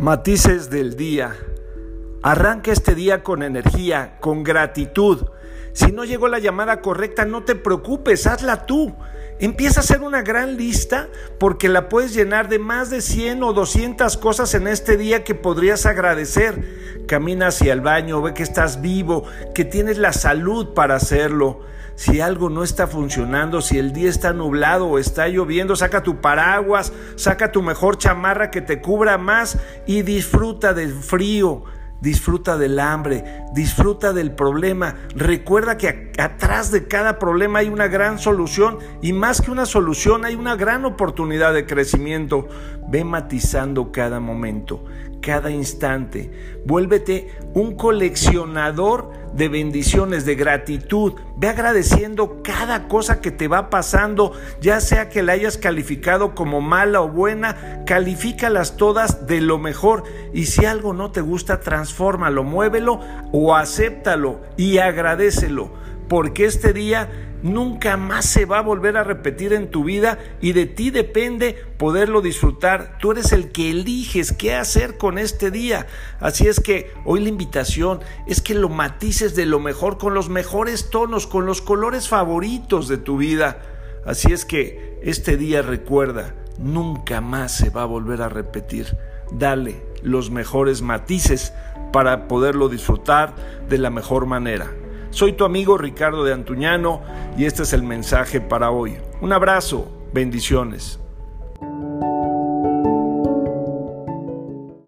Matices del día. Arranca este día con energía, con gratitud. Si no llegó la llamada correcta, no te preocupes, hazla tú. Empieza a hacer una gran lista porque la puedes llenar de más de 100 o 200 cosas en este día que podrías agradecer. Camina hacia el baño, ve que estás vivo, que tienes la salud para hacerlo. Si algo no está funcionando, si el día está nublado o está lloviendo, saca tu paraguas, saca tu mejor chamarra que te cubra más y disfruta del frío. Disfruta del hambre, disfruta del problema. Recuerda que atrás de cada problema hay una gran solución y más que una solución hay una gran oportunidad de crecimiento. Ve matizando cada momento, cada instante. Vuélvete un coleccionador de bendiciones, de gratitud. Ve agradeciendo cada cosa que te va pasando, ya sea que la hayas calificado como mala o buena, califícalas todas de lo mejor. Y si algo no te gusta, transfórmalo, muévelo o acéptalo y agradecelo, porque este día nunca más se va a volver a repetir en tu vida y de ti depende poderlo disfrutar. Tú eres el que eliges qué hacer con este día. Así es que hoy la invitación es que lo matices de lo mejor, con los mejores tonos, con los colores favoritos de tu vida. Así es que este día recuerda, nunca más se va a volver a repetir. Dale los mejores matices para poderlo disfrutar de la mejor manera. Soy tu amigo Ricardo de Antuñano y este es el mensaje para hoy. Un abrazo, bendiciones.